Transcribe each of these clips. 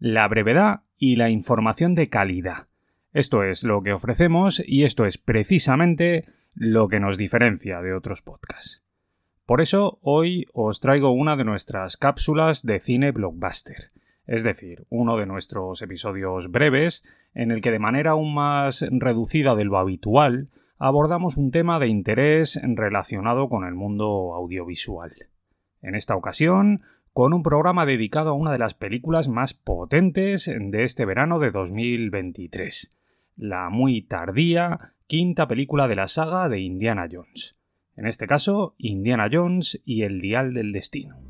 La brevedad y la información de calidad. Esto es lo que ofrecemos y esto es precisamente lo que nos diferencia de otros podcasts. Por eso hoy os traigo una de nuestras cápsulas de cine blockbuster, es decir, uno de nuestros episodios breves en el que de manera aún más reducida de lo habitual abordamos un tema de interés relacionado con el mundo audiovisual. En esta ocasión, con un programa dedicado a una de las películas más potentes de este verano de 2023, la muy tardía quinta película de la saga de Indiana Jones. En este caso, Indiana Jones y el Dial del Destino.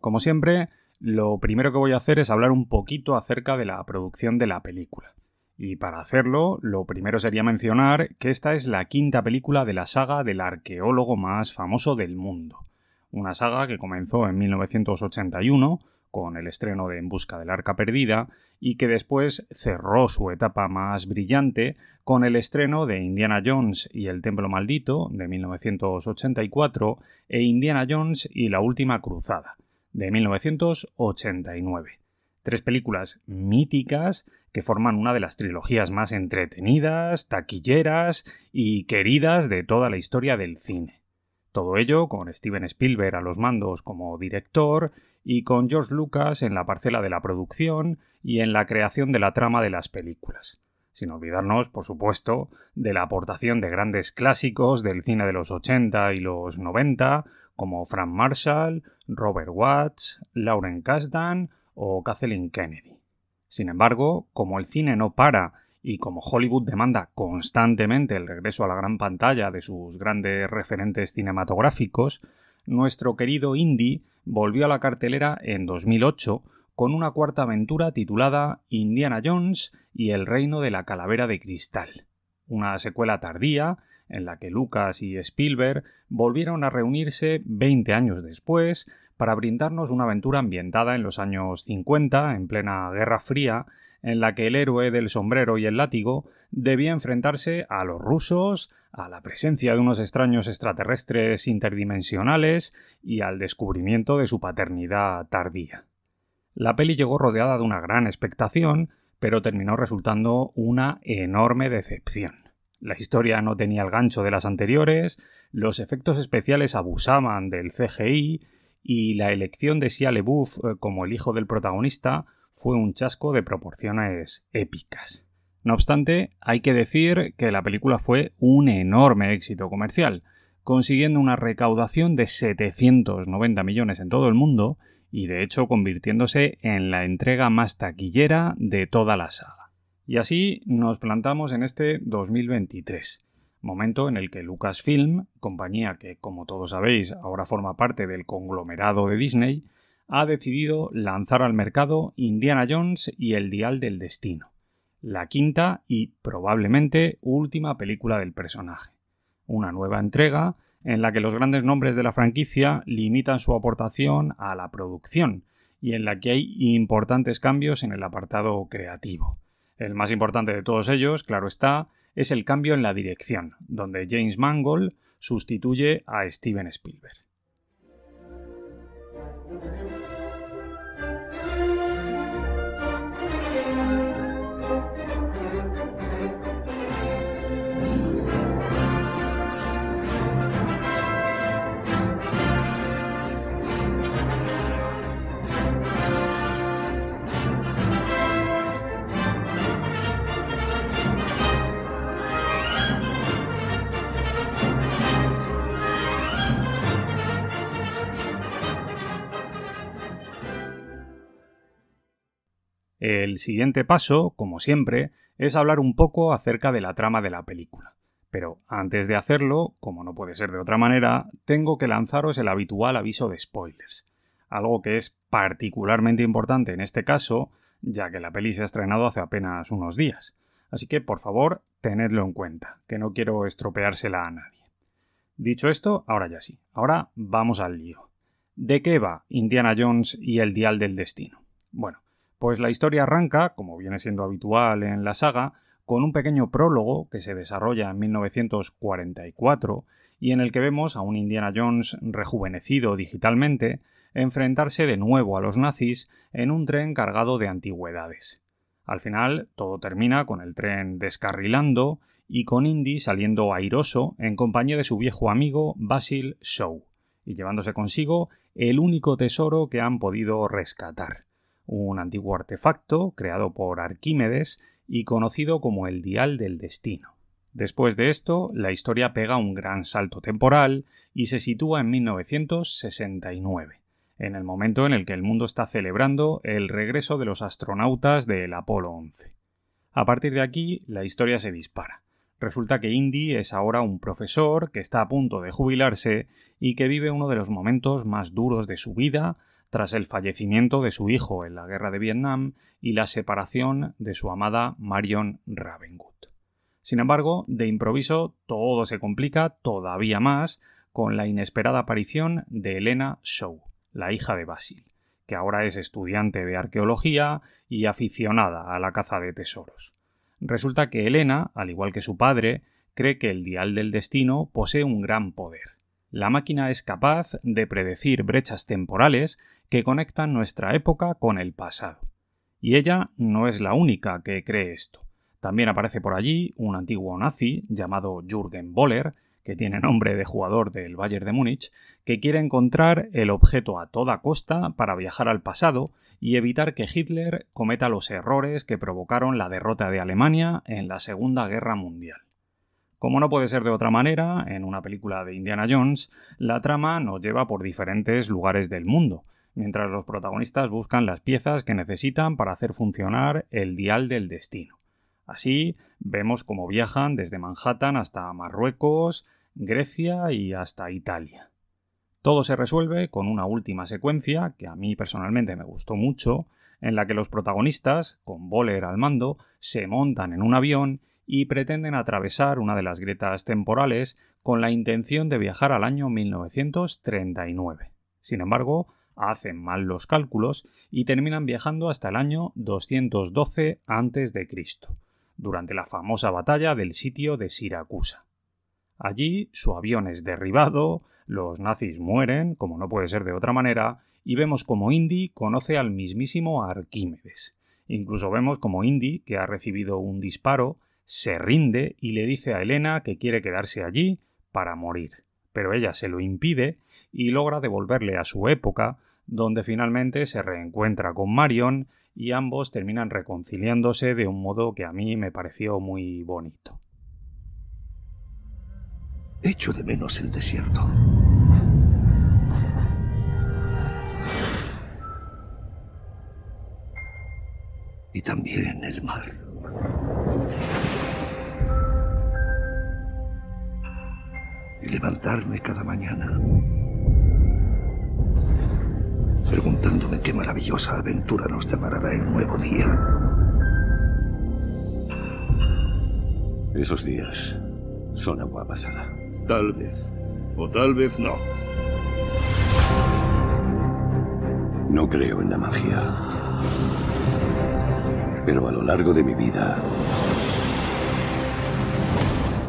Como siempre, lo primero que voy a hacer es hablar un poquito acerca de la producción de la película. Y para hacerlo, lo primero sería mencionar que esta es la quinta película de la saga del arqueólogo más famoso del mundo. Una saga que comenzó en 1981 con el estreno de En Busca del Arca Perdida y que después cerró su etapa más brillante con el estreno de Indiana Jones y el Templo Maldito de 1984 e Indiana Jones y la Última Cruzada de 1989. Tres películas míticas que forman una de las trilogías más entretenidas, taquilleras y queridas de toda la historia del cine. Todo ello con Steven Spielberg a los mandos como director y con George Lucas en la parcela de la producción y en la creación de la trama de las películas. Sin olvidarnos, por supuesto, de la aportación de grandes clásicos del cine de los 80 y los 90, como Frank Marshall, Robert Watts, Lauren Kasdan o Kathleen Kennedy. Sin embargo, como el cine no para y como Hollywood demanda constantemente el regreso a la gran pantalla de sus grandes referentes cinematográficos, nuestro querido Indy volvió a la cartelera en 2008 con una cuarta aventura titulada Indiana Jones y el reino de la calavera de cristal, una secuela tardía en la que Lucas y Spielberg volvieron a reunirse 20 años después para brindarnos una aventura ambientada en los años 50, en plena Guerra Fría, en la que el héroe del sombrero y el látigo debía enfrentarse a los rusos, a la presencia de unos extraños extraterrestres interdimensionales y al descubrimiento de su paternidad tardía. La peli llegó rodeada de una gran expectación, pero terminó resultando una enorme decepción. La historia no tenía el gancho de las anteriores, los efectos especiales abusaban del CGI y la elección de Shia LaBeouf eh, como el hijo del protagonista fue un chasco de proporciones épicas. No obstante, hay que decir que la película fue un enorme éxito comercial, consiguiendo una recaudación de 790 millones en todo el mundo y de hecho convirtiéndose en la entrega más taquillera de toda la saga. Y así nos plantamos en este 2023, momento en el que Lucasfilm, compañía que como todos sabéis ahora forma parte del conglomerado de Disney, ha decidido lanzar al mercado Indiana Jones y el Dial del Destino, la quinta y probablemente última película del personaje. Una nueva entrega en la que los grandes nombres de la franquicia limitan su aportación a la producción y en la que hay importantes cambios en el apartado creativo. El más importante de todos ellos, claro está, es el cambio en la dirección, donde James Mangold sustituye a Steven Spielberg. El siguiente paso, como siempre, es hablar un poco acerca de la trama de la película. Pero antes de hacerlo, como no puede ser de otra manera, tengo que lanzaros el habitual aviso de spoilers. Algo que es particularmente importante en este caso, ya que la peli se ha estrenado hace apenas unos días. Así que, por favor, tenedlo en cuenta, que no quiero estropeársela a nadie. Dicho esto, ahora ya sí. Ahora vamos al lío. ¿De qué va Indiana Jones y el Dial del Destino? Bueno, pues la historia arranca, como viene siendo habitual en la saga, con un pequeño prólogo que se desarrolla en 1944 y en el que vemos a un Indiana Jones rejuvenecido digitalmente enfrentarse de nuevo a los nazis en un tren cargado de antigüedades. Al final, todo termina con el tren descarrilando y con Indy saliendo airoso en compañía de su viejo amigo Basil Shaw, y llevándose consigo el único tesoro que han podido rescatar, un antiguo artefacto creado por Arquímedes y conocido como el Dial del Destino. Después de esto, la historia pega un gran salto temporal y se sitúa en 1969 en el momento en el que el mundo está celebrando el regreso de los astronautas del Apolo 11. A partir de aquí, la historia se dispara. Resulta que Indy es ahora un profesor que está a punto de jubilarse y que vive uno de los momentos más duros de su vida tras el fallecimiento de su hijo en la guerra de Vietnam y la separación de su amada Marion Ravenwood. Sin embargo, de improviso todo se complica todavía más con la inesperada aparición de Elena Shaw, la hija de Basil, que ahora es estudiante de arqueología y aficionada a la caza de tesoros. Resulta que Elena, al igual que su padre, cree que el dial del destino posee un gran poder. La máquina es capaz de predecir brechas temporales que conectan nuestra época con el pasado. Y ella no es la única que cree esto. También aparece por allí un antiguo nazi llamado Jürgen Boller, que tiene nombre de jugador del Bayern de Múnich, que quiere encontrar el objeto a toda costa para viajar al pasado y evitar que Hitler cometa los errores que provocaron la derrota de Alemania en la Segunda Guerra Mundial. Como no puede ser de otra manera, en una película de Indiana Jones, la trama nos lleva por diferentes lugares del mundo, mientras los protagonistas buscan las piezas que necesitan para hacer funcionar el dial del destino. Así vemos cómo viajan desde Manhattan hasta Marruecos, Grecia y hasta Italia. Todo se resuelve con una última secuencia que a mí personalmente me gustó mucho, en la que los protagonistas, con Boller al mando, se montan en un avión y pretenden atravesar una de las grietas temporales con la intención de viajar al año 1939. Sin embargo, hacen mal los cálculos y terminan viajando hasta el año 212 a.C durante la famosa batalla del sitio de Siracusa. Allí su avión es derribado, los nazis mueren, como no puede ser de otra manera, y vemos como Indy conoce al mismísimo Arquímedes. Incluso vemos como Indy, que ha recibido un disparo, se rinde y le dice a Elena que quiere quedarse allí para morir. Pero ella se lo impide y logra devolverle a su época, donde finalmente se reencuentra con Marion y ambos terminan reconciliándose de un modo que a mí me pareció muy bonito. Echo de menos el desierto. Y también el mar. Y levantarme cada mañana preguntándome qué maravillosa aventura nos deparará el nuevo día. Esos días son agua pasada. Tal vez, o tal vez no. No creo en la magia. Pero a lo largo de mi vida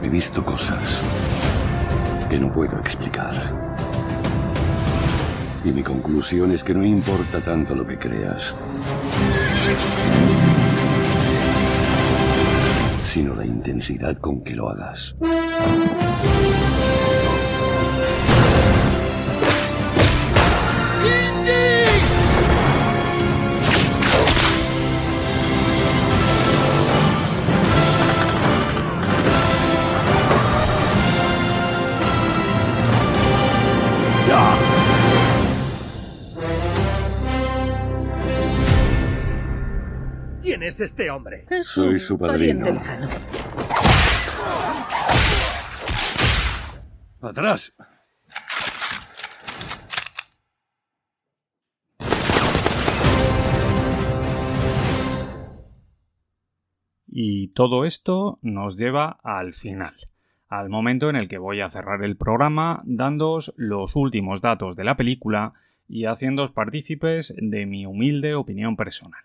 he visto cosas que no puedo explicar. Y mi conclusión es que no importa tanto lo que creas, sino la intensidad con que lo hagas. Es este hombre? Es Soy su padrino. lejano. ¡Atrás! Y todo esto nos lleva al final, al momento en el que voy a cerrar el programa dándoos los últimos datos de la película y haciéndoos partícipes de mi humilde opinión personal.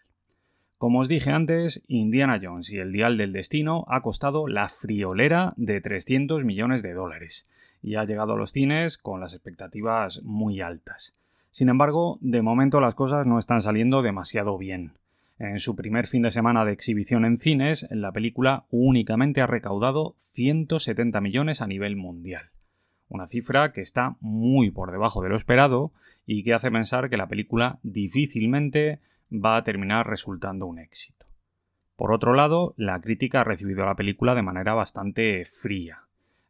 Como os dije antes, Indiana Jones y el Dial del Destino ha costado la friolera de 300 millones de dólares y ha llegado a los cines con las expectativas muy altas. Sin embargo, de momento las cosas no están saliendo demasiado bien. En su primer fin de semana de exhibición en cines, la película únicamente ha recaudado 170 millones a nivel mundial. Una cifra que está muy por debajo de lo esperado y que hace pensar que la película difícilmente va a terminar resultando un éxito. Por otro lado, la crítica ha recibido la película de manera bastante fría.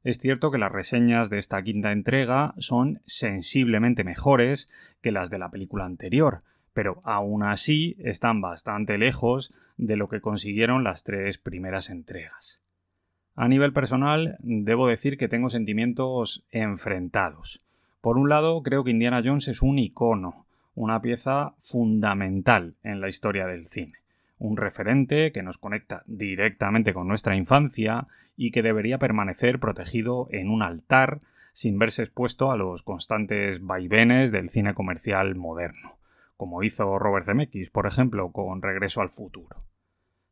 Es cierto que las reseñas de esta quinta entrega son sensiblemente mejores que las de la película anterior, pero aún así están bastante lejos de lo que consiguieron las tres primeras entregas. A nivel personal, debo decir que tengo sentimientos enfrentados. Por un lado, creo que Indiana Jones es un icono, una pieza fundamental en la historia del cine, un referente que nos conecta directamente con nuestra infancia y que debería permanecer protegido en un altar sin verse expuesto a los constantes vaivenes del cine comercial moderno, como hizo Robert Zemeckis, por ejemplo, con Regreso al futuro.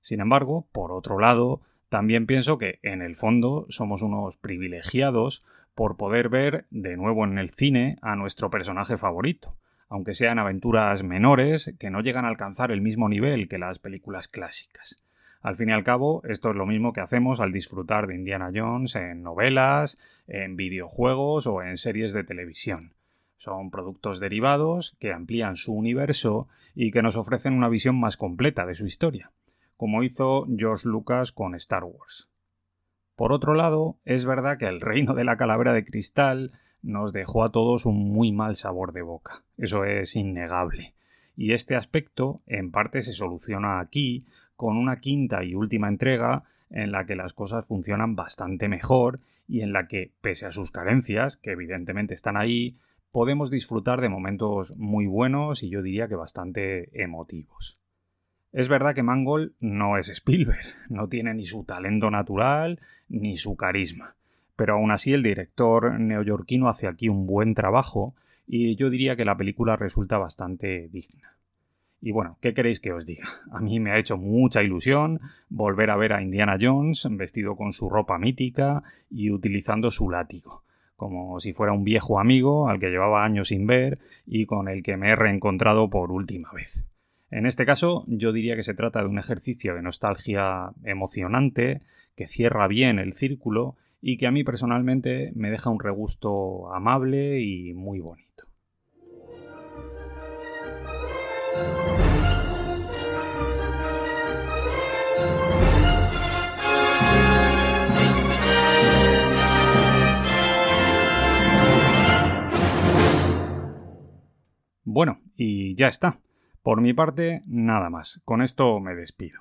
Sin embargo, por otro lado, también pienso que en el fondo somos unos privilegiados por poder ver de nuevo en el cine a nuestro personaje favorito, aunque sean aventuras menores que no llegan a alcanzar el mismo nivel que las películas clásicas. Al fin y al cabo, esto es lo mismo que hacemos al disfrutar de Indiana Jones en novelas, en videojuegos o en series de televisión. Son productos derivados que amplían su universo y que nos ofrecen una visión más completa de su historia, como hizo George Lucas con Star Wars. Por otro lado, es verdad que el reino de la calavera de cristal nos dejó a todos un muy mal sabor de boca. Eso es innegable. Y este aspecto, en parte, se soluciona aquí con una quinta y última entrega en la que las cosas funcionan bastante mejor y en la que, pese a sus carencias, que evidentemente están ahí, podemos disfrutar de momentos muy buenos y yo diría que bastante emotivos. Es verdad que Mangold no es Spielberg, no tiene ni su talento natural ni su carisma, pero aún así el director neoyorquino hace aquí un buen trabajo y yo diría que la película resulta bastante digna. Y bueno, ¿qué queréis que os diga? A mí me ha hecho mucha ilusión volver a ver a Indiana Jones vestido con su ropa mítica y utilizando su látigo, como si fuera un viejo amigo al que llevaba años sin ver y con el que me he reencontrado por última vez. En este caso, yo diría que se trata de un ejercicio de nostalgia emocionante, que cierra bien el círculo y que a mí personalmente me deja un regusto amable y muy bonito. Bueno, y ya está. Por mi parte, nada más. Con esto me despido.